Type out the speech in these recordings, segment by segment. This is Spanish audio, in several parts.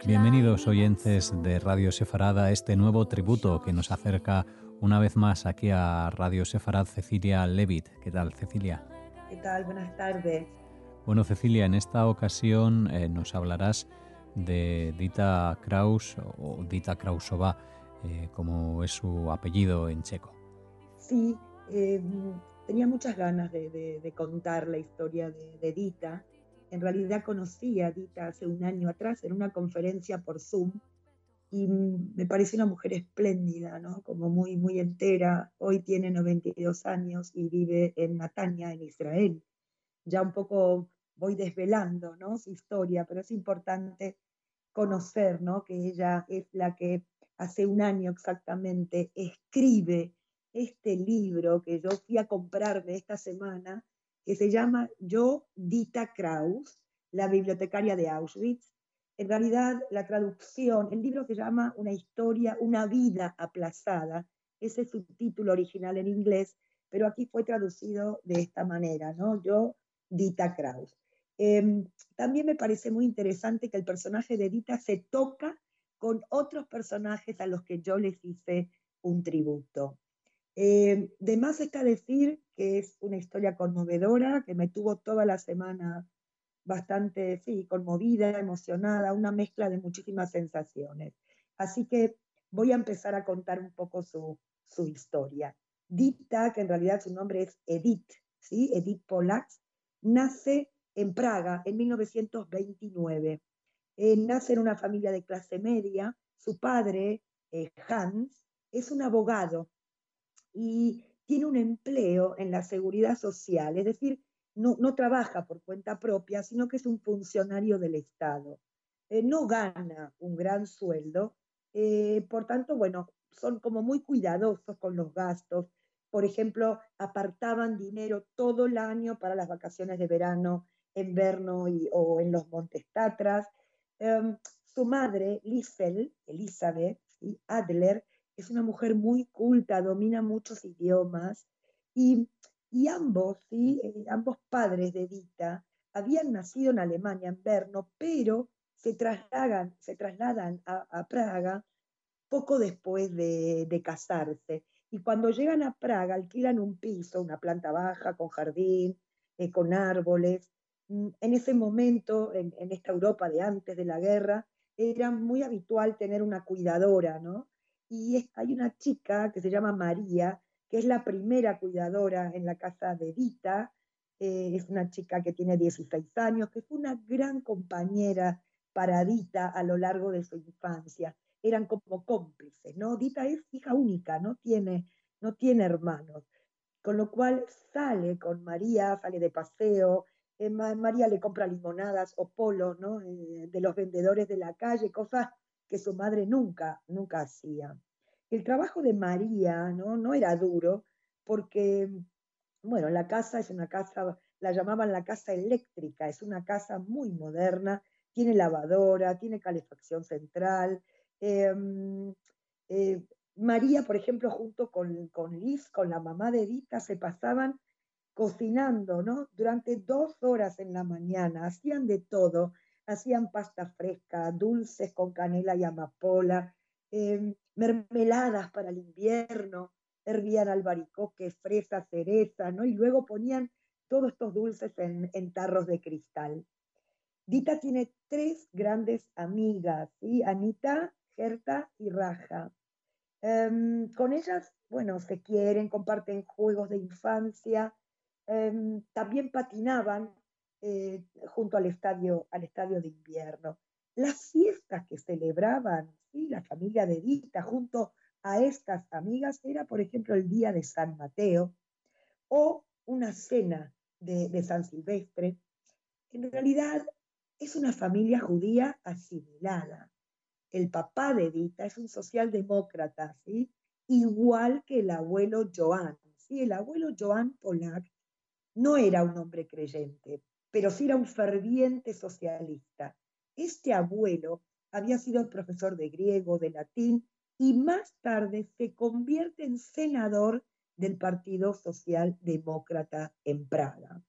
Bienvenidos oyentes de Radio Sefarada a este nuevo tributo que nos acerca una vez más aquí a Radio Sefarad Cecilia Levit. ¿Qué tal, Cecilia? ¿Qué tal? Buenas tardes. Bueno, Cecilia, en esta ocasión eh, nos hablarás de Dita Kraus o Dita Krausova, eh, como es su apellido en checo. Sí, em, tenía muchas ganas de, contar la historia de, de Dita en realidad conocí a Dita hace un año atrás en una conferencia por Zoom y me parece una mujer espléndida, ¿no? Como muy, muy entera. Hoy tiene 92 años y vive en Natania, en Israel. Ya un poco voy desvelando, ¿no? Su historia, pero es importante conocer, ¿no? Que ella es la que hace un año exactamente escribe este libro que yo fui a comprarme esta semana que se llama Yo, Dita Kraus, la bibliotecaria de Auschwitz. En realidad, la traducción, el libro se llama Una historia, una vida aplazada. Ese es su título original en inglés, pero aquí fue traducido de esta manera, ¿no? Yo, Dita Kraus. Em, también me parece muy interesante que el personaje de Dita se toca con otros personajes a los que yo les hice un tributo. Eh, de más está decir que es una historia conmovedora, que me tuvo toda la semana bastante, sí, conmovida, emocionada, una mezcla de muchísimas sensaciones. Así que voy a empezar a contar un poco su, su historia. Dita, que en realidad su nombre es Edith, ¿sí? Edith Polax, nace en Praga en 1929. Eh, nace en una familia de clase media. Su padre, eh, Hans, es un abogado y tiene un empleo en la seguridad social, es decir, no, no trabaja por cuenta propia, sino que es un funcionario del Estado. Eh, no gana un gran sueldo, eh, por tanto, bueno, son como muy cuidadosos con los gastos. Por ejemplo, apartaban dinero todo el año para las vacaciones de verano, invierno y, o en los Montes Tatras. Em, su madre, Liesel, Elizabeth Adler, es una mujer muy culta, domina muchos idiomas y, ambos, ¿sí? Eh, ambos padres de Dita habían nacido en Alemania, en Berno, pero se trasladan, se trasladan a, Praga poco después de, casarse. Y cuando llegan a Praga alquilan un piso, una planta baja, con jardín, eh, con árboles. Mm, en ese momento, en, en, esta Europa de antes de la guerra, era muy habitual tener una cuidadora, ¿no? Y hay una chica que se llama María, que es la primera cuidadora en la casa de Dita, eh, es una chica que tiene 16 años, que fue una gran compañera para Dita a lo largo de su infancia. Eran como cómplices, ¿no? Dita es hija única, no tiene, no tiene hermanos. Con lo cual sale con María, sale de paseo, eh, María le compra limonadas o polo, ¿no? Eh, de los vendedores de la calle, cosas que su madre nunca, nunca hacía. El trabajo de María no, no era duro porque, bueno, la casa es una casa, la llamaban la casa eléctrica, es una casa muy moderna, tiene lavadora, tiene calefacción central. Em, eh, María, por ejemplo, junto con, con Liz, con la mamá de Edita, se pasaban cocinando, ¿no? Durante dos horas en la mañana, hacían de todo, hacían pasta fresca, dulces con canela y amapola, em, mermeladas para el invierno, hervían albaricoque, fresa, cereza, ¿no? Y luego ponían todos estos dulces en, tarros de cristal. Dita tiene tres grandes amigas, ¿sí? Anita, Gerta y Raja. Em, con ellas, bueno, se quieren, comparten juegos de infancia, em, también patinaban eh, junto al estadio, al estadio de invierno. Las fiestas que celebraban ¿sí? la familia de Dita junto a estas amigas era, por ejemplo, el día de San Mateo o una cena de, San Silvestre. En realidad es una familia judía asimilada. El papá de Dita es un socialdemócrata, ¿sí? igual que el abuelo Joan. ¿sí? El abuelo Joan Polak no era un hombre creyente, pero sí era un ferviente socialista. Este abuelo había sido profesor de griego, de latín, y más tarde se convierte en senador del Partido Socialdemócrata en Praga.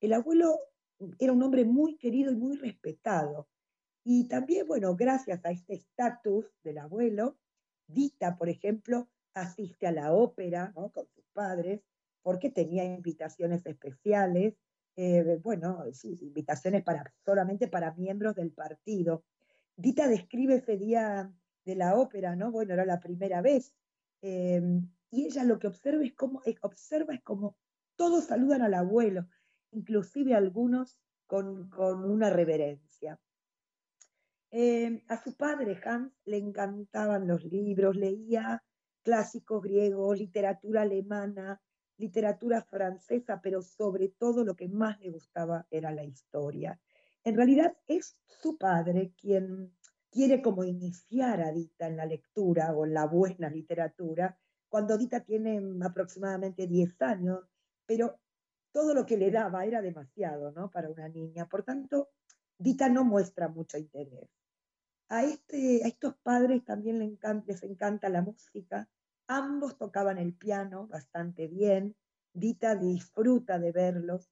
El abuelo era un hombre muy querido y muy respetado. Y también, bueno, gracias a este estatus del abuelo, Dita, por ejemplo, asiste a la ópera con sus padres porque tenía invitaciones especiales, eh, bueno, invitaciones para, solamente para miembros del partido. Dita describe ese día de la ópera, ¿no? Bueno, era la primera vez. Em, y ella lo que observa es como, observa es como todos saludan al abuelo, inclusive algunos con, una reverencia. Em, a su padre Hans le encantaban los libros, leía clásicos griegos, literatura alemana, literatura francesa, pero sobre todo lo que más le gustaba era la historia. En realidad es su padre quien quiere como iniciar a Dita en la lectura o en la buena literatura, cuando Dita tiene aproximadamente 10 años, pero todo lo que le daba era demasiado ¿no? para una niña. Por tanto, Dita no muestra mucho interés. A, este, a estos padres también les encanta, les encanta la música, Ambos tocaban el piano bastante bien. Dita disfruta de verlos.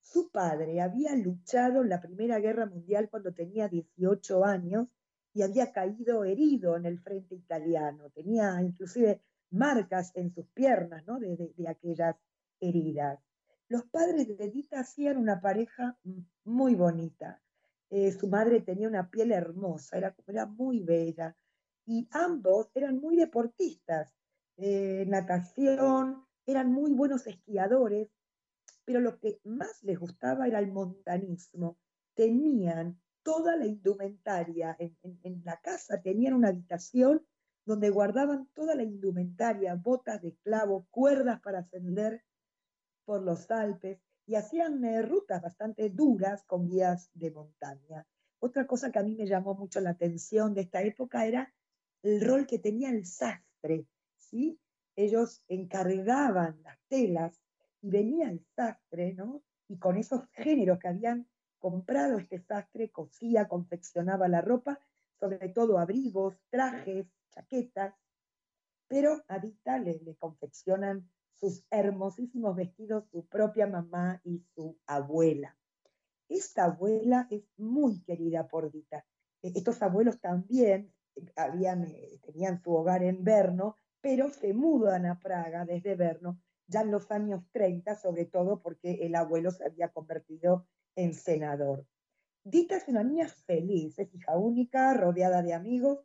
Su padre había luchado en la Primera Guerra Mundial cuando tenía 18 años y había caído herido en el frente italiano. Tenía inclusive marcas en sus piernas ¿no? de, aquellas heridas. Los padres de Dita hacían una pareja muy bonita. Eh, su madre tenía una piel hermosa, era, era muy bella, y ambos eran muy deportistas. Eh, natación, eran muy buenos esquiadores, pero lo que más les gustaba era el montanismo. Tenían toda la indumentaria en, en la casa, tenían una habitación donde guardaban toda la indumentaria, botas de clavo, cuerdas para ascender por los Alpes y hacían eh, rutas bastante duras con guías de montaña. Otra cosa que a mí me llamó mucho la atención de esta época era el rol que tenía el sastre. ¿sí? Ellos encargaban las telas y venía el sastre, ¿no? Y con esos géneros que habían comprado este sastre, cosía, confeccionaba la ropa, sobre todo abrigos, trajes, chaquetas, pero a Dita le, le confeccionan sus hermosísimos vestidos su propia mamá y su abuela. Esta abuela es muy querida por Dita. E, estos abuelos también habían, eh, tenían su hogar en Verno, pero se mudan a Praga desde Verno ya en los años 30, sobre todo porque el abuelo se había convertido en senador. Dita es una niña feliz, es hija única, rodeada de amigos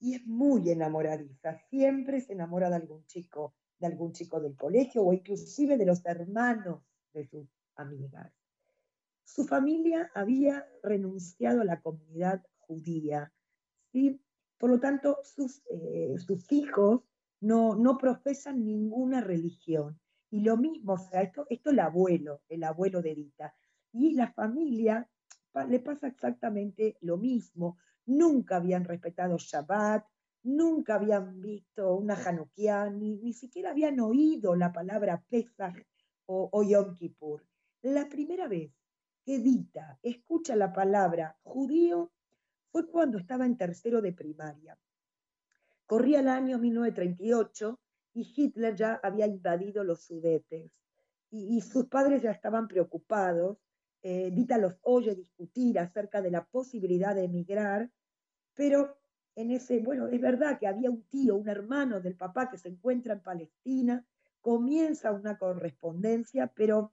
y es muy enamoradiza. Siempre se enamora de algún chico, de algún chico del colegio o inclusive de los hermanos de sus amigas. Su familia había renunciado a la comunidad judía por lo tanto, sus, eh, sus hijos no, no, profesan ninguna religión. Y lo mismo, o sea, esto, esto el abuelo, el abuelo de Dita. Y la familia le pasa exactamente lo mismo. Nunca habían respetado Shabbat, nunca habían visto una Hanukkah, ni, ni siquiera habían oído la palabra Pesach o, Yom Kippur. La primera vez que Dita escucha la palabra judío fue cuando estaba en tercero de primaria. Corría el año 1938 y Hitler ya había invadido los Sudetes y, sus padres ya estaban preocupados. Eh, Dita los oye discutir acerca de la posibilidad de emigrar, pero en ese, bueno, es verdad que había un tío, un hermano del papá que se encuentra en Palestina, comienza una correspondencia, pero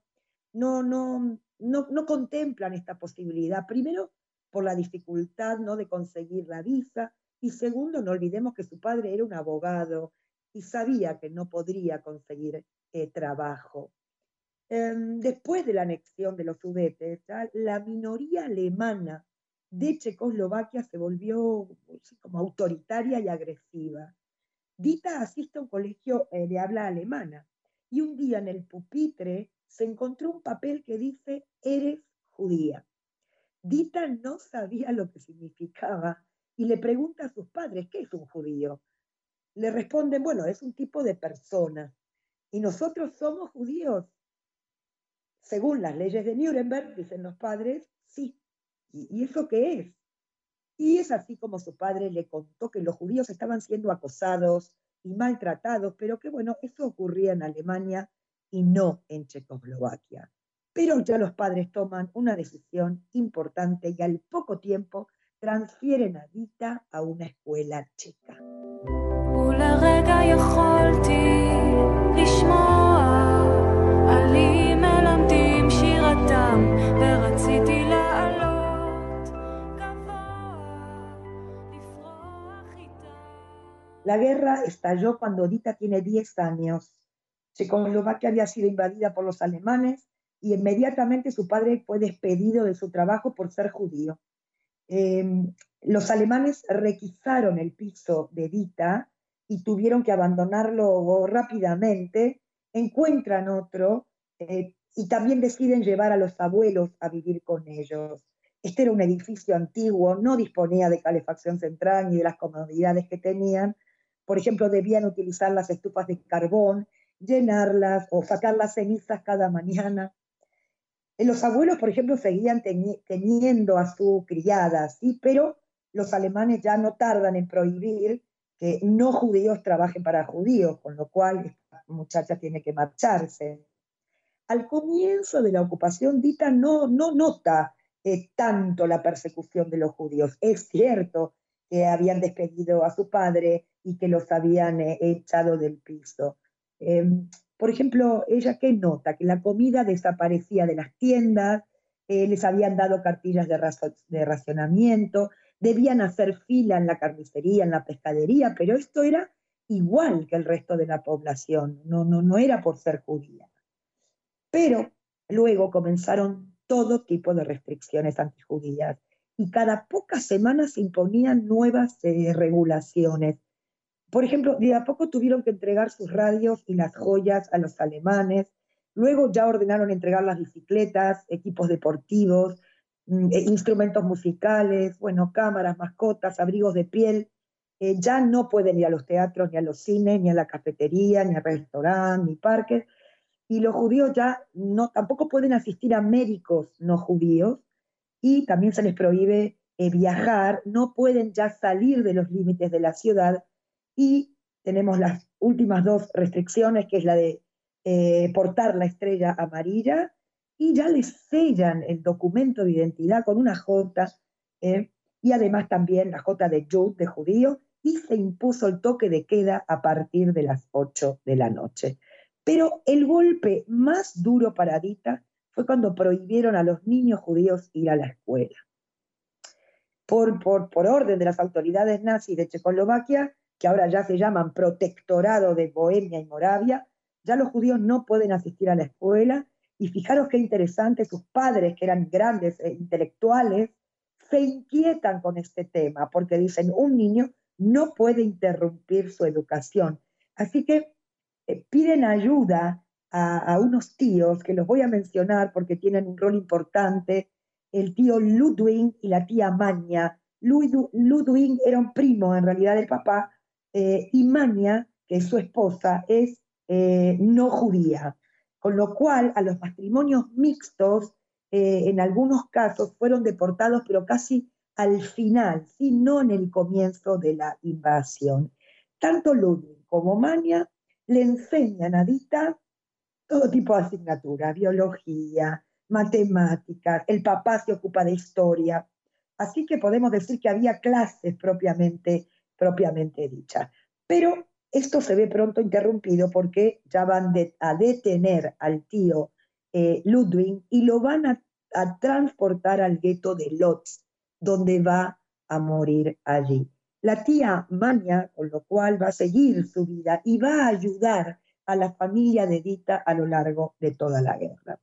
no, no, no, no contemplan esta posibilidad. Primero, por la dificultad ¿no? de conseguir la visa. Y segundo, no olvidemos que su padre era un abogado y sabía que no podría conseguir eh, trabajo. Em, después de la anexión de los Sudetes, la minoría alemana de Checoslovaquia se volvió como autoritaria y agresiva. Dita asiste a un colegio eh, de habla alemana y un día en el pupitre se encontró un papel que dice, eres judía. Dita no sabía lo que significaba y le pregunta a sus padres, ¿qué es un judío? Le responden, bueno, es un tipo de persona. ¿Y nosotros somos judíos? según las leyes de Nuremberg, dicen los padres, sí. ¿Y, eso qué es? Y es así como su padre le contó que los judíos estaban siendo acosados y maltratados, pero que bueno, eso ocurría en Alemania y no en Checoslovaquia. Pero ya los padres toman una decisión importante y al poco tiempo transfieren a Dita a una escuela checa. La guerra estalló cuando Dita tiene 10 años. Checoslovaquia había sido invadida por los alemanes y inmediatamente su padre fue despedido de su trabajo por ser judío. Em, los alemanes requisaron el piso de Dita y tuvieron que abandonarlo rápidamente, encuentran otro eh, y también deciden llevar a los abuelos a vivir con ellos. Este era un edificio antiguo, no disponía de calefacción central ni de las comodidades que tenían, por ejemplo, debían utilizar las estufas de carbón, llenarlas o sacar las cenizas cada mañana. Eh, los abuelos, por ejemplo, seguían teniendo a su criada, ¿sí? pero los alemanes ya no tardan en prohibir que no judíos trabajen para judíos, con lo cual esta muchacha tiene que marcharse. Al comienzo de la ocupación, Dita no, no nota eh, tanto la persecución de los judíos. Es cierto que habían despedido a su padre y que los habían eh, echado del piso. Em, por ejemplo, ella que nota que la comida desaparecía de las tiendas, eh, les habían dado cartillas de, racionamiento, debían hacer fila en la carnicería, en la pescadería, pero esto era igual que el resto de la población, no, no, no era por ser judía. Pero luego comenzaron todo tipo de restricciones antijudías y cada pocas semanas se imponían nuevas eh, regulaciones. Por ejemplo, de a poco tuvieron que entregar sus radios y las joyas a los alemanes, luego ya ordenaron entregar las bicicletas, equipos deportivos, mm, e instrumentos musicales, bueno, cámaras, mascotas, abrigos de piel. Eh, ya no pueden ir a los teatros, ni a los cines, ni a la cafetería, ni al restaurante, ni parques. Y los judíos ya no, tampoco pueden asistir a médicos no judíos, y también se les prohíbe eh, viajar, no pueden ya salir de los límites de la ciudad y tenemos las últimas dos restricciones, que es la de eh, portar la estrella amarilla y ya les sellan el documento de identidad con una J eh, y además también la J de Jud, de judío, y se impuso el toque de queda a partir de las 8 de la noche. Pero el golpe más duro para Dita fue cuando prohibieron a los niños judíos ir a la escuela. Por, por, orden de las autoridades nazis de Checoslovaquia, que ahora ya se llaman Protectorado de Bohemia y Moravia, ya los judíos no pueden asistir a la escuela. Y fijaros qué interesante, sus padres, que eran grandes e intelectuales, se inquietan con este tema, porque dicen, un niño no puede interrumpir su educación. Así que eh, piden ayuda a, unos tíos que los voy a mencionar porque tienen un rol importante, el tío Ludwig y la tía Maña. Ludwig era un primo en realidad del papá eh, y Maña, que es su esposa, es eh, no judía, con lo cual a los matrimonios mixtos eh, en algunos casos fueron deportados, pero casi al final, ¿sí? no en el comienzo de la invasión. Tanto Ludwig como Maña le enseñan a Dita todo tipo de asignaturas, biología, matemáticas, el papá se ocupa de historia. Así que podemos decir que había clases propiamente, propiamente dichas. Pero esto se ve pronto interrumpido porque ya van a detener al tío eh, Ludwig y lo van a, a transportar al gueto de Lotz, donde va a morir allí. La tía Mania, con lo cual va a seguir su vida y va a ayudar a la familia de Dita a lo largo de toda la guerra.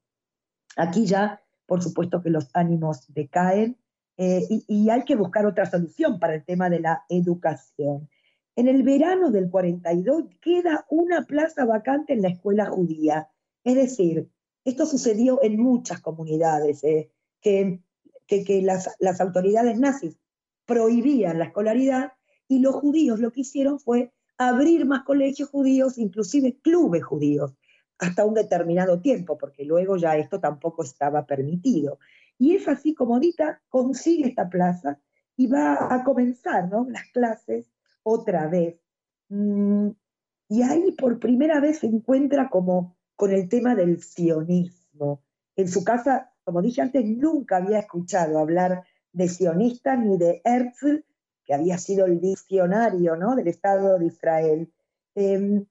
Aquí ya, por supuesto que los ánimos decaen eh, y, hay que buscar otra solución para el tema de la educación. En el verano del 42 queda una plaza vacante en la escuela judía. Es decir, esto sucedió en muchas comunidades, eh, que, que, las, las autoridades nazis prohibían la escolaridad y los judíos lo que hicieron fue abrir más colegios judíos, inclusive clubes judíos. hasta un determinado tiempo, porque luego ya esto tampoco estaba permitido. Y es así como Dita consigue esta plaza y va a comenzar las clases otra vez. Mm, y ahí por primera vez se encuentra como con el tema del sionismo. En su casa, como dije antes, nunca había escuchado hablar de sionista ni de Herzl, que había sido el diccionario ¿no? del Estado de Israel. Em,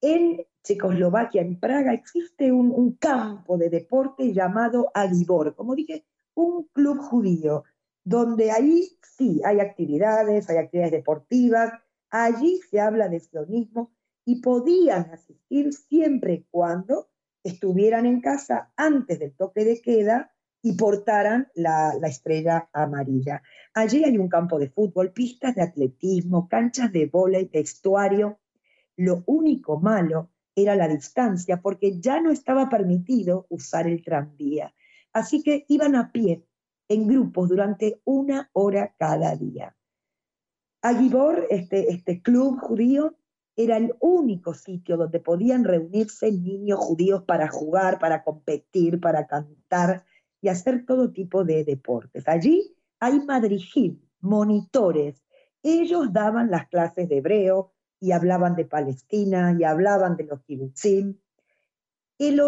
en Checoslovaquia, en Praga, existe un, campo de deporte llamado Alibor, como dije, un club judío, donde ahí sí hay actividades, hay actividades deportivas, allí se habla de sionismo y podían asistir siempre y cuando estuvieran en casa antes del toque de queda y portaran la, la, estrella amarilla. Allí hay un campo de fútbol, pistas de atletismo, canchas de vóley, vestuario. Lo único malo era la distancia, porque ya no estaba permitido usar el tranvía. Así que iban a pie, en grupos, durante una hora cada día. Agibor, este, este club judío, era el único sitio donde podían reunirse niños judíos para jugar, para competir, para cantar y hacer todo tipo de deportes. Allí hay madrigim, monitores. Ellos daban las clases de hebreo, y hablaban de Palestina y hablaban de los kibbutzim. El,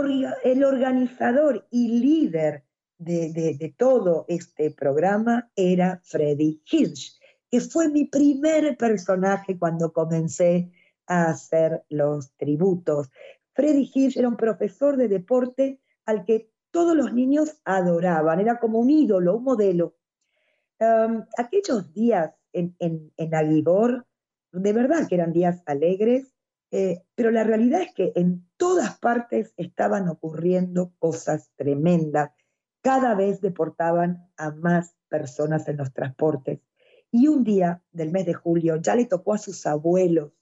el organizador y líder de, de, todo este programa era Freddy Hirsch, que fue mi primer personaje cuando comencé a hacer los tributos. Freddy Hirsch era un profesor de deporte al que todos los niños adoraban, era como un ídolo, un modelo. Um, aquellos días en, en, en Aguibor, de verdad que eran días alegres, eh, pero la realidad es que en todas partes estaban ocurriendo cosas tremendas. Cada vez deportaban a más personas en los transportes. Y un día del mes de julio ya le tocó a sus abuelos.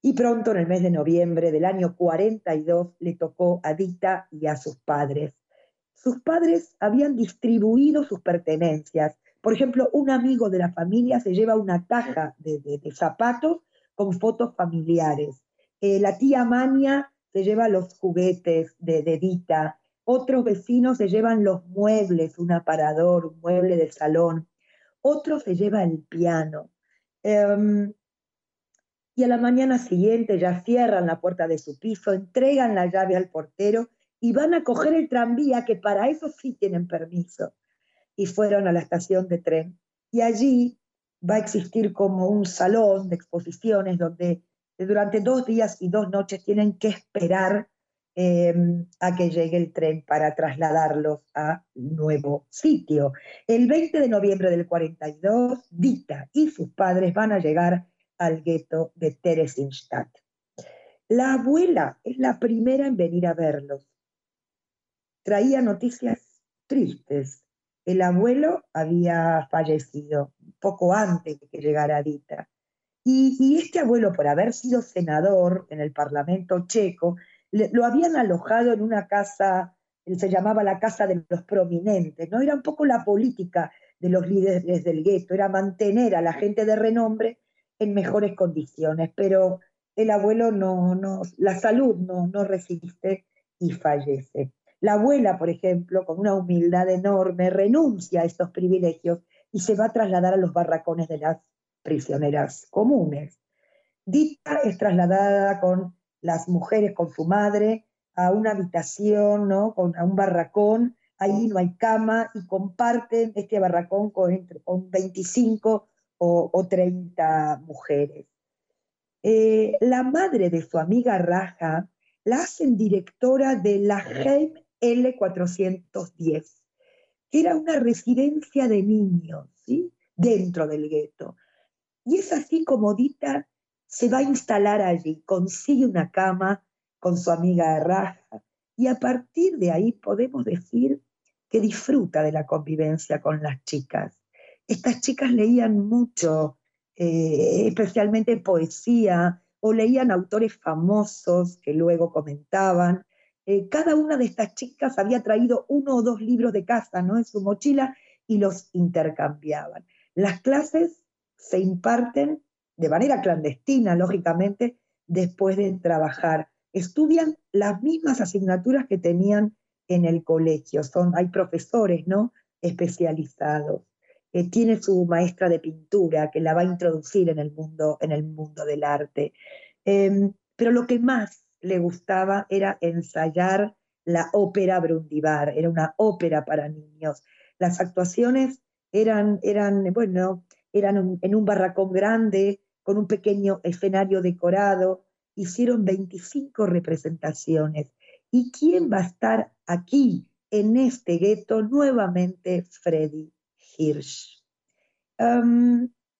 Y pronto, en el mes de noviembre del año 42, le tocó a Dita y a sus padres. Sus padres habían distribuido sus pertenencias por ejemplo, un amigo de la familia se lleva una caja de, zapatos con fotos familiares. Eh, la tía Mania se lleva los juguetes de, Dita. Otros vecinos se llevan los muebles, un aparador, un mueble de salón. Otro se lleva el piano. Em, y a la mañana siguiente ya cierran la puerta de su piso, entregan la llave al portero y van a coger el tranvía, que para eso sí tienen permiso y fueron a la estación de tren. Y allí va a existir como un salón de exposiciones donde durante dos días y dos noches tienen que esperar em, a que llegue el tren para trasladarlos a nuevo sitio. El 20 de noviembre del 42, Dita y sus padres van a llegar al gueto de Theresienstadt. La abuela es la primera en venir a verlos. Traía noticias tristes el abuelo había fallecido poco antes de que llegara Dita. Y, este abuelo, por haber sido senador en el Parlamento checo, lo habían alojado en una casa, se llamaba la Casa de los Prominentes, ¿no? Era un poco la política de los líderes del gueto, era mantener a la gente de renombre en mejores condiciones, pero el abuelo no, no la salud no, no resiste y fallece. La abuela, por ejemplo, con una humildad enorme, renuncia a estos privilegios y se va a trasladar a los barracones de las prisioneras comunes. Dita es trasladada con las mujeres, con su madre, a una habitación, ¿no? a un barracón, ahí no hay cama y comparten este barracón con, con 25 o, 30 mujeres. Eh, la madre de su amiga Raja la hacen directora de la Heim L410, que era una residencia de niños, ¿sí? Dentro del gueto. Y es así como Dita se va a instalar allí, consigue una cama con su amiga Raja, y a partir de ahí podemos decir que disfruta de la convivencia con las chicas. Estas chicas leían mucho, eh, especialmente poesía, o leían autores famosos que luego comentaban, eh, cada una de estas chicas había traído uno o dos libros de casa ¿no? en su mochila y los intercambiaban. Las clases se imparten de manera clandestina, lógicamente, después de trabajar. Estudian las mismas asignaturas que tenían en el colegio. Son, hay profesores, ¿no? Especializados. Eh, tiene su maestra de pintura que la va a introducir en el mundo, en el mundo del arte. Em, pero lo que más le gustaba era ensayar la ópera Brundibar, era una ópera para niños. Las actuaciones eran, eran bueno, eran en un barracón grande, con un pequeño escenario decorado, hicieron 25 representaciones. ¿Y quién va a estar aquí, en este gueto? Nuevamente Freddy Hirsch.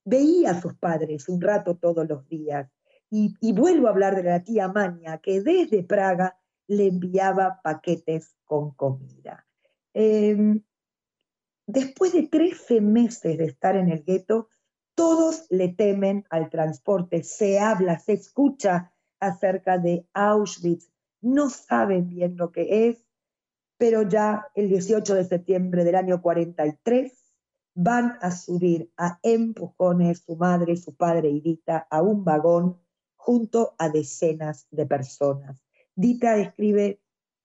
veía a sus padres un rato todos los días. Y, vuelvo a hablar de la tía Maña, que desde Praga le enviaba paquetes con comida. Em, después de 13 meses de estar en el gueto, todos le temen al transporte. Se habla, se escucha acerca de Auschwitz. No saben bien lo que es, pero ya el 18 de septiembre del año 43 van a subir a empujones su madre, su padre y a un vagón junto a decenas de personas. Dita escribe,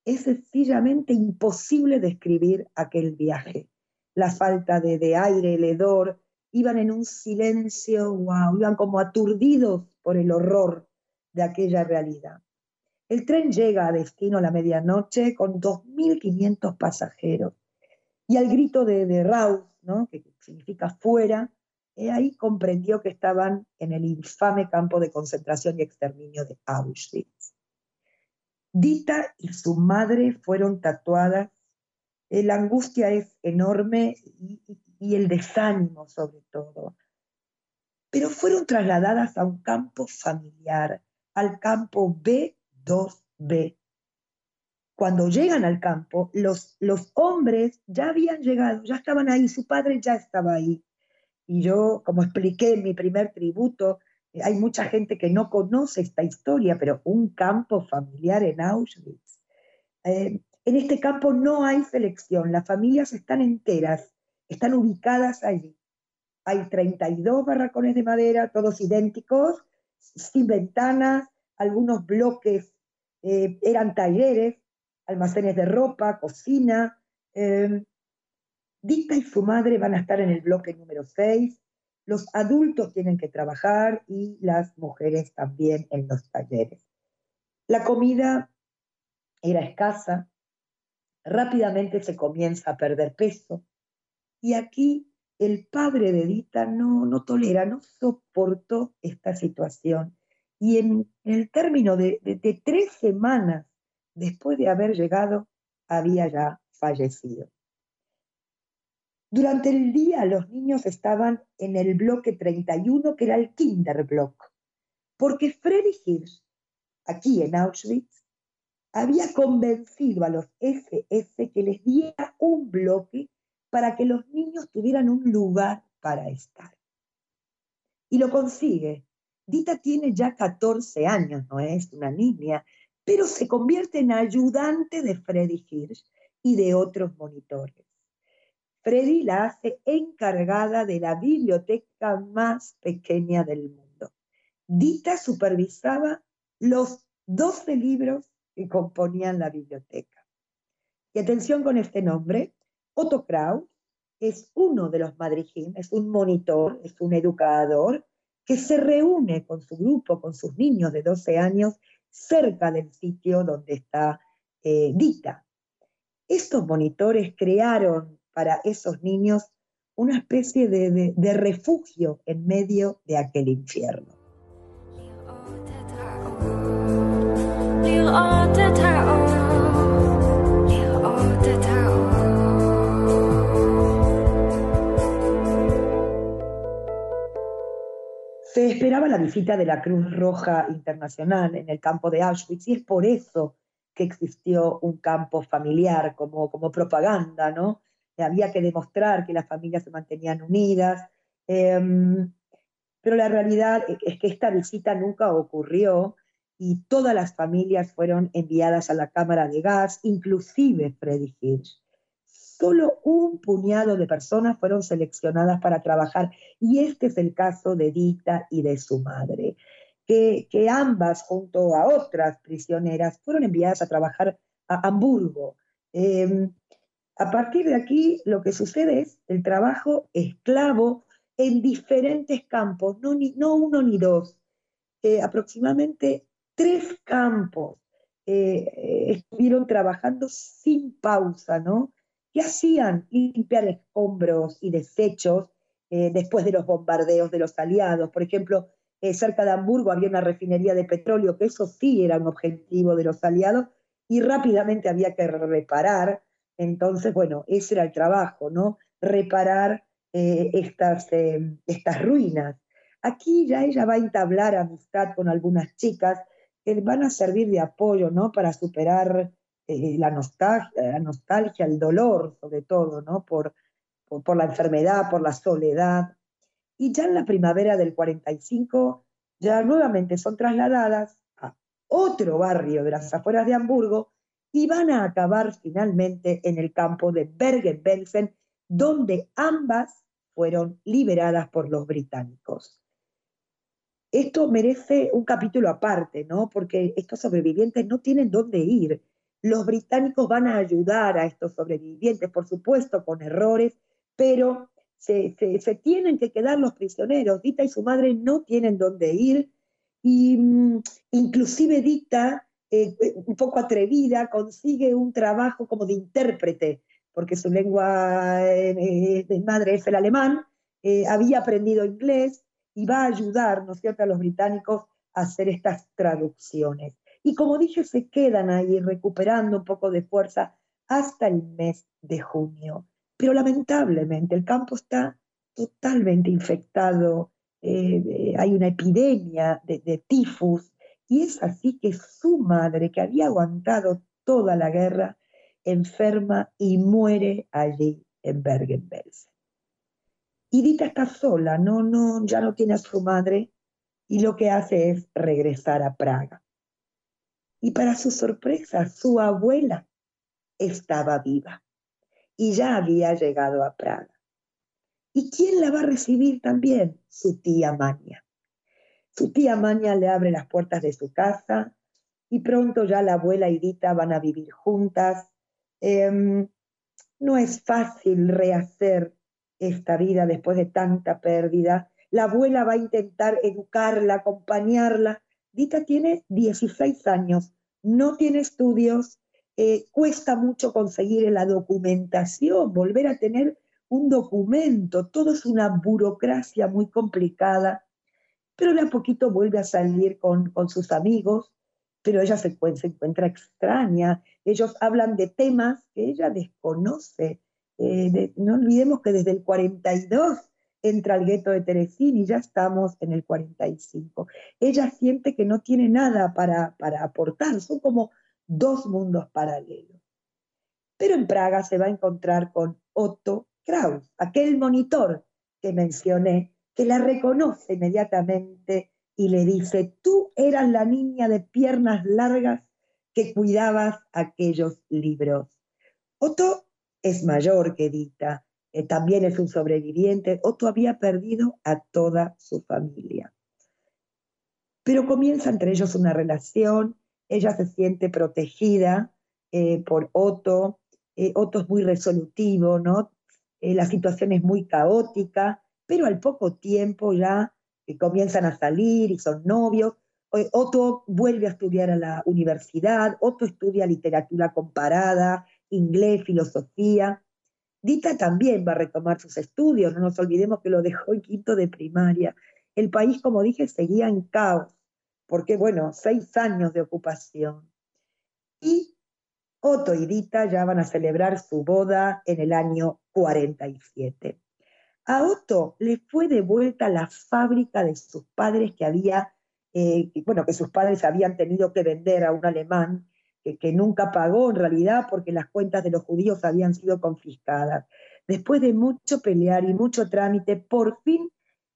es sencillamente imposible describir aquel viaje. La falta de, de aire, el hedor, iban en un silencio, wow, iban como aturdidos por el horror de aquella realidad. El tren llega a destino a la medianoche con 2.500 pasajeros. Y al grito de, de Raus, ¿no? que significa fuera, ahí comprendió que estaban en el infame campo de concentración y exterminio de Auschwitz. Dita y su madre fueron tatuadas. La angustia es enorme y, y el desánimo sobre todo. Pero fueron trasladadas a un campo familiar, al campo B2B. Cuando llegan al campo, los, los hombres ya habían llegado, ya estaban ahí, su padre ya estaba ahí. Y yo, como expliqué en mi primer tributo, eh, hay mucha gente que no conoce esta historia, pero un campo familiar en Auschwitz. Eh, en este campo no hay selección, las familias están enteras están ubicadas allí. Hay 32 barracones de madera, todos idénticos, sin ventanas, algunos bloques eh, eran talleres, almacenes de ropa, cocina. Dita y su madre van a estar en el bloque número 6. Los adultos tienen que trabajar y las mujeres también en los talleres. La comida era escasa, rápidamente se comienza a perder peso, y aquí el padre de Edita no, no tolera, no soportó esta situación. Y en, el término de, de tres semanas después de haber llegado, había ya fallecido. Durante el día los niños estaban en el bloque 31, que era el Kinderblock, porque Freddy Hirsch, aquí en Auschwitz, había convencido a los SS que les diera un bloque para que los niños tuvieran un lugar para estar. Y lo consigue. Dita tiene ya 14 años, no es una niña, pero se convierte en ayudante de Freddy Hirsch y de otros monitores. Freddy la hace encargada de la biblioteca más pequeña del mundo. Dita supervisaba los 12 libros que componían la biblioteca. Y atención con este nombre, Otto Kraus es uno de los madrijim, es un monitor, es un educador que se reúne con su grupo, con sus niños de 12 años, cerca del sitio donde está eh, Dita. Estos monitores crearon para esos niños una especie de refugio en medio de aquel infierno. Se esperaba la visita de la Cruz Roja Internacional en el campo de Auschwitz y es por eso que existió un campo familiar como, como propaganda, ¿no? Había que demostrar que las familias se mantenían unidas, em, pero la realidad es que esta visita nunca ocurrió y todas las familias fueron enviadas a la cámara de gas, inclusive Freddy Hirsch solo un puñado de personas fueron seleccionadas para trabajar y este es el caso de Dita y de su madre. que, ambas, junto a otras prisioneras, fueron enviadas a trabajar a Hamburgo. Em, a partir de aquí, lo que sucede es el trabajo esclavo en diferentes campos, no, no uno ni dos, eh, aproximadamente tres campos eh, estuvieron trabajando sin pausa, ¿no? ¿Qué hacían? Limpiar escombros y desechos eh, después de los bombardeos de los aliados. Por ejemplo, cerca de Hamburgo había una refinería de petróleo, que eso sí era un objetivo de los aliados, y rápidamente había que reparar. Entonces, bueno, ese era el trabajo, ¿no? Reparar eh, estas, eh, estas ruinas. Aquí ya ella va a entablar amistad con algunas chicas que van a servir de apoyo, ¿no? Para superar eh, la, nostalgia, la nostalgia, el dolor, sobre todo, ¿no? Por, por, la enfermedad, por la soledad. Y ya en la primavera del 45, ya nuevamente son trasladadas a otro barrio de las afueras de Hamburgo y van a acabar finalmente en el campo de Bergen-Belsen, donde ambas fueron liberadas por los británicos. Esto merece un capítulo aparte, ¿no? Porque estos sobrevivientes no tienen dónde ir. Los británicos van a ayudar a estos sobrevivientes, por supuesto, con errores, pero se, tienen que quedar los prisioneros. Dita y su madre no tienen dónde ir y mm, inclusive Dita, eh, un poco atrevida, consigue un trabajo como de intérprete porque su lengua eh, de madre es el alemán, eh, había aprendido inglés y va a ayudar, ¿no cierto?, a los británicos a hacer estas traducciones. Y como dije, se quedan ahí recuperando un poco de fuerza hasta el mes de junio. Pero lamentablemente el campo está totalmente infectado, eh, hay una epidemia de, de tifus, y es así que su madre, que había aguantado toda la guerra, enferma y muere allí en Bergen-Belsen. Y Dita está sola, no, no, ya no tiene a su madre y lo que hace es regresar a Praga. Y para su sorpresa, su abuela estaba viva y ya había llegado a Praga. ¿Y quién la va a recibir también? Su tía Mania. Su tía Mania le abre las puertas de su casa y pronto ya la abuela y Dita van a vivir juntas Em, no es fácil rehacer esta vida después de tanta pérdida. La abuela va a intentar educarla, acompañarla. Dita tiene 16 años, no tiene estudios, eh, cuesta mucho conseguir la documentación, volver a tener un documento, todo es una burocracia muy complicada, pero de a poquito vuelve a salir con, con sus amigos, pero ella se, encuentra extraña. Ellos hablan de temas que ella desconoce. Eh, no olvidemos que desde el 42 entra al gueto de Teresín y ya estamos en el 45. Ella siente que no tiene nada para, para aportar, son como dos mundos paralelos. Pero en Praga se va a encontrar con Otto Kraus, aquel monitor que mencioné, que la reconoce inmediatamente y le dice, tú eras la niña de piernas largas que cuidabas aquellos libros. Otto es mayor que Dita, eh, también es un sobreviviente. Otto había perdido a toda su familia. Pero comienza entre ellos una relación, ella se siente protegida eh, por Otto, eh, Otto es muy resolutivo, ¿no? la situación es muy caótica, pero al poco tiempo ya que comienzan a salir y son novios. Otto vuelve a estudiar a la universidad, Otto estudia literatura comparada, inglés, filosofía. Dita también va a retomar sus estudios, no nos olvidemos que lo dejó en quinto de primaria. El país, como dije, seguía en caos, porque, bueno, seis años de ocupación. Y Otto y Dita ya van a celebrar su boda en el año 47. A Otto le fue devuelta la fábrica de sus padres que había, eh, bueno, que sus padres habían tenido que vender a un alemán que, nunca pagó en realidad porque las cuentas de los judíos habían sido confiscadas. Después de mucho pelear y mucho trámite, por fin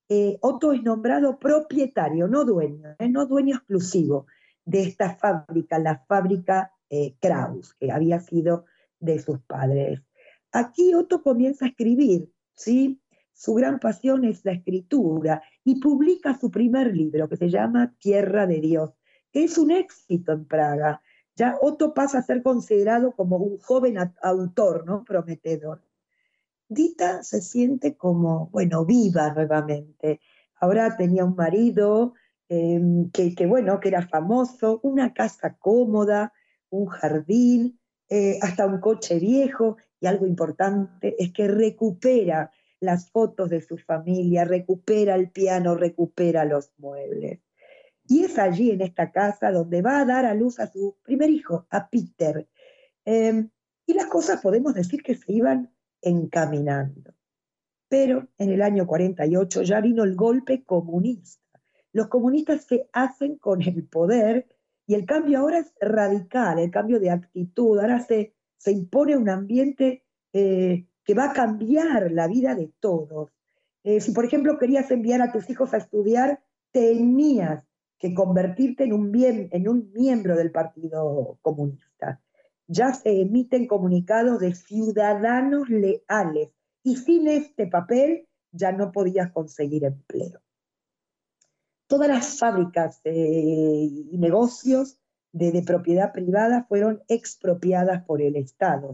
eh, Otto es nombrado propietario, no dueño, eh, no dueño exclusivo de esta fábrica, la fábrica Kraus, que había sido de sus padres. Aquí Otto comienza a escribir, ¿sí? Su gran pasión es la escritura y publica su primer libro que se llama Tierra de Dios, que es un éxito en Praga. Ya Otto pasa a ser considerado como un joven autor, ¿no? Prometedor. Dita se siente como, bueno, viva nuevamente. Ahora tenía un marido em, que, bueno, que era famoso, una casa cómoda, un jardín, eh, hasta un coche viejo, y algo importante es que recupera las fotos de su familia, recupera el piano, recupera los muebles. Y es allí, en esta casa, donde va a dar a luz a su primer hijo, a Peter. Em, y las cosas podemos decir que se iban encaminando. Pero en el año 48 ya vino el golpe comunista. Los comunistas se hacen con el poder y el cambio ahora es radical, el cambio de actitud. Ahora se, se impone un ambiente eh, que va a cambiar la vida de todos. Eh, si, por ejemplo, querías enviar a tus hijos a estudiar, tenías que convertirte en un, bien, en un miembro del Partido Comunista. Ya se emiten comunicados de ciudadanos leales y sin este papel ya no podías conseguir empleo. Todas las fábricas eh, y negocios de, propiedad privada fueron expropiadas por el Estado.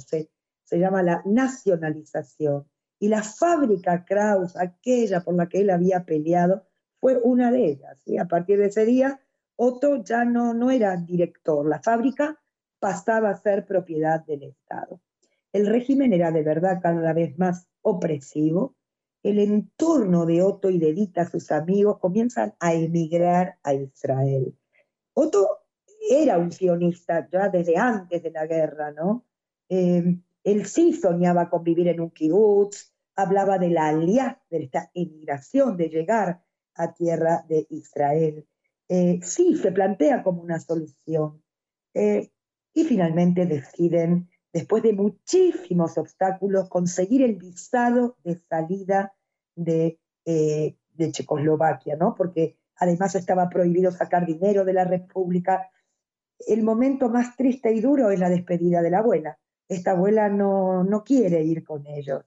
Se llama la nacionalización. Y la fábrica Kraus, aquella por la que él había peleado, fue una de ellas. Y a partir de ese día, Otto ya no, no era director, la fábrica pasaba a ser propiedad del Estado. El régimen era de verdad cada vez más opresivo. El entorno de Otto y de Dita, sus amigos, comienzan a emigrar a Israel. Otto era un sionista ya desde antes de la guerra, ¿no? Eh, él sí soñaba con vivir en un kibutz, hablaba de la alianza, de esta emigración, de llegar a tierra de Israel. Eh, sí, se plantea como una solución. Eh, y finalmente deciden, después de muchísimos obstáculos, conseguir el visado de salida de, eh, de Checoslovaquia, ¿no? Porque además estaba prohibido sacar dinero de la República. El momento más triste y duro es la despedida de la abuela. Esta abuela no, no quiere ir con ellos.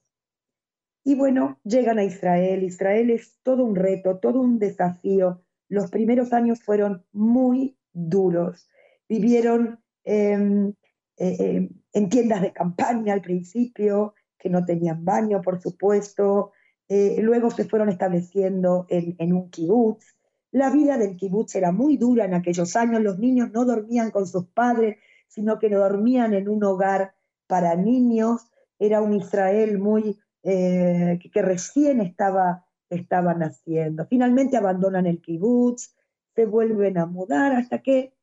Y bueno, llegan a Israel. Israel es todo un reto, todo un desafío. Los primeros años fueron muy duros. Vivieron em, eh, em, en tiendas de campaña al principio, que no tenían baño, por supuesto. Eh, luego se fueron estableciendo en, en un kibutz. La vida del kibutz era muy dura en aquellos años. Los niños no dormían con sus padres, sino que dormían en un hogar para niños. Era un Israel muy eh, que, recién estaba, estaba naciendo. Finalmente abandonan el kibutz, se vuelven a mudar hasta que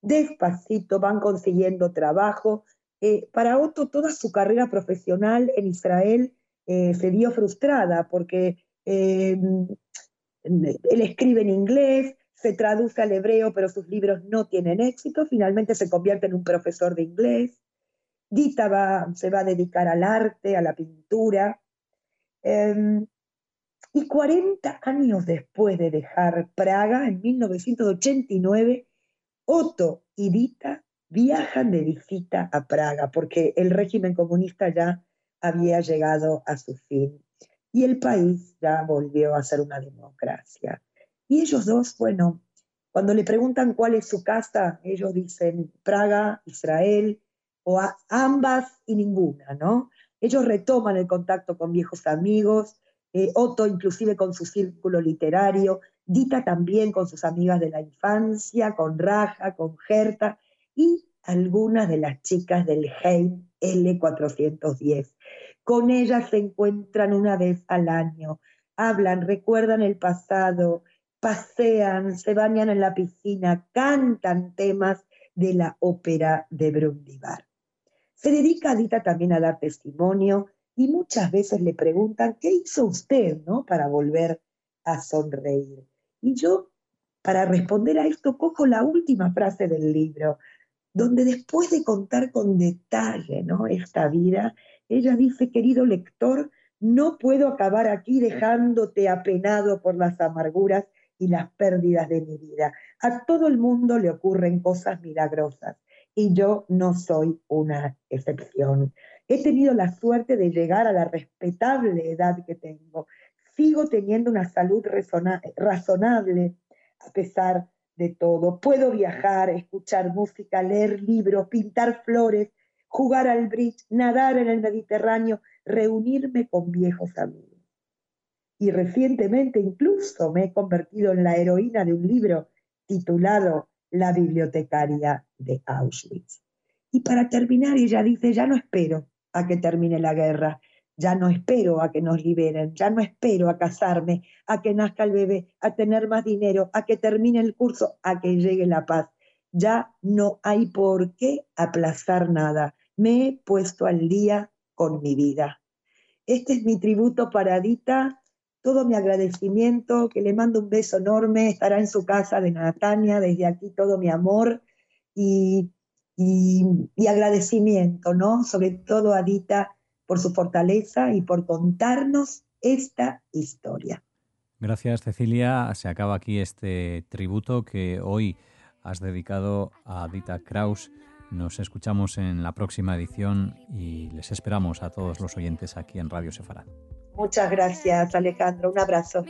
despacito van consiguiendo trabajo. Eh, para Otto toda su carrera profesional en Israel eh, se vio frustrada porque él escribe en inglés, se traduce al hebreo, pero sus libros no tienen éxito. Finalmente se convierte en un profesor de inglés. Dita se va a dedicar al arte, a la pintura. Em, y 40 años después de dejar Praga, en 1989, Otto y Dita viajan de visita a Praga porque el régimen comunista ya había llegado a su fin y el país ya volvió a ser una democracia. Y ellos dos, bueno, cuando le preguntan cuál es su casa, ellos dicen Praga, Israel, o ambas y ninguna, ¿no? Ellos retoman el contacto con viejos amigos, eh, Otto inclusive con su círculo literario, Dita también con sus amigas de la infancia, con Raja, con Gerta y algunas de las chicas del Heim L410. Con ellas se encuentran una vez al año, hablan, recuerdan el pasado, pasean, se bañan en la piscina, cantan temas de la ópera de Brundibar. Se dedica Dita también a dar testimonio y muchas veces le preguntan, ¿qué hizo usted no, para volver a sonreír? Y yo, para responder a esto, cojo la última frase del libro, donde después de contar con detalle ¿no? esta vida, ella dice, querido lector, no puedo acabar aquí dejándote apenado por las amarguras y las pérdidas de mi vida. A todo el mundo le ocurren cosas milagrosas y yo no soy una excepción. He tenido la suerte de llegar a la respetable edad que tengo, sigo teniendo una salud razonable a pesar de todo. Puedo viajar, escuchar música, leer libros, pintar flores, jugar al bridge, nadar en el Mediterráneo, reunirme con viejos amigos. Y recientemente incluso me he convertido en la heroína de un libro titulado La bibliotecaria de Auschwitz. Y para terminar, ella dice, ya no espero a que termine la guerra, ya no espero a que nos liberen, ya no espero a casarme, a que nazca el bebé, a tener más dinero, a que termine el curso, a que llegue la paz. Ya no hay por qué aplazar nada. Me he puesto al día con mi vida. Este es mi tributo para Dita, todo mi agradecimiento, que le mando un beso enorme, estará en su casa de Natania, desde aquí todo mi amor y, y agradecimiento, ¿no? Sobre todo a Dita por su fortaleza y por contarnos esta historia. Gracias, Cecilia. Se acaba aquí este tributo que hoy has dedicado a Dita Kraus. Nos escuchamos en la próxima edición y les esperamos a todos los oyentes aquí en Radio Sefarad. Muchas gracias, Alejandro. Un abrazo.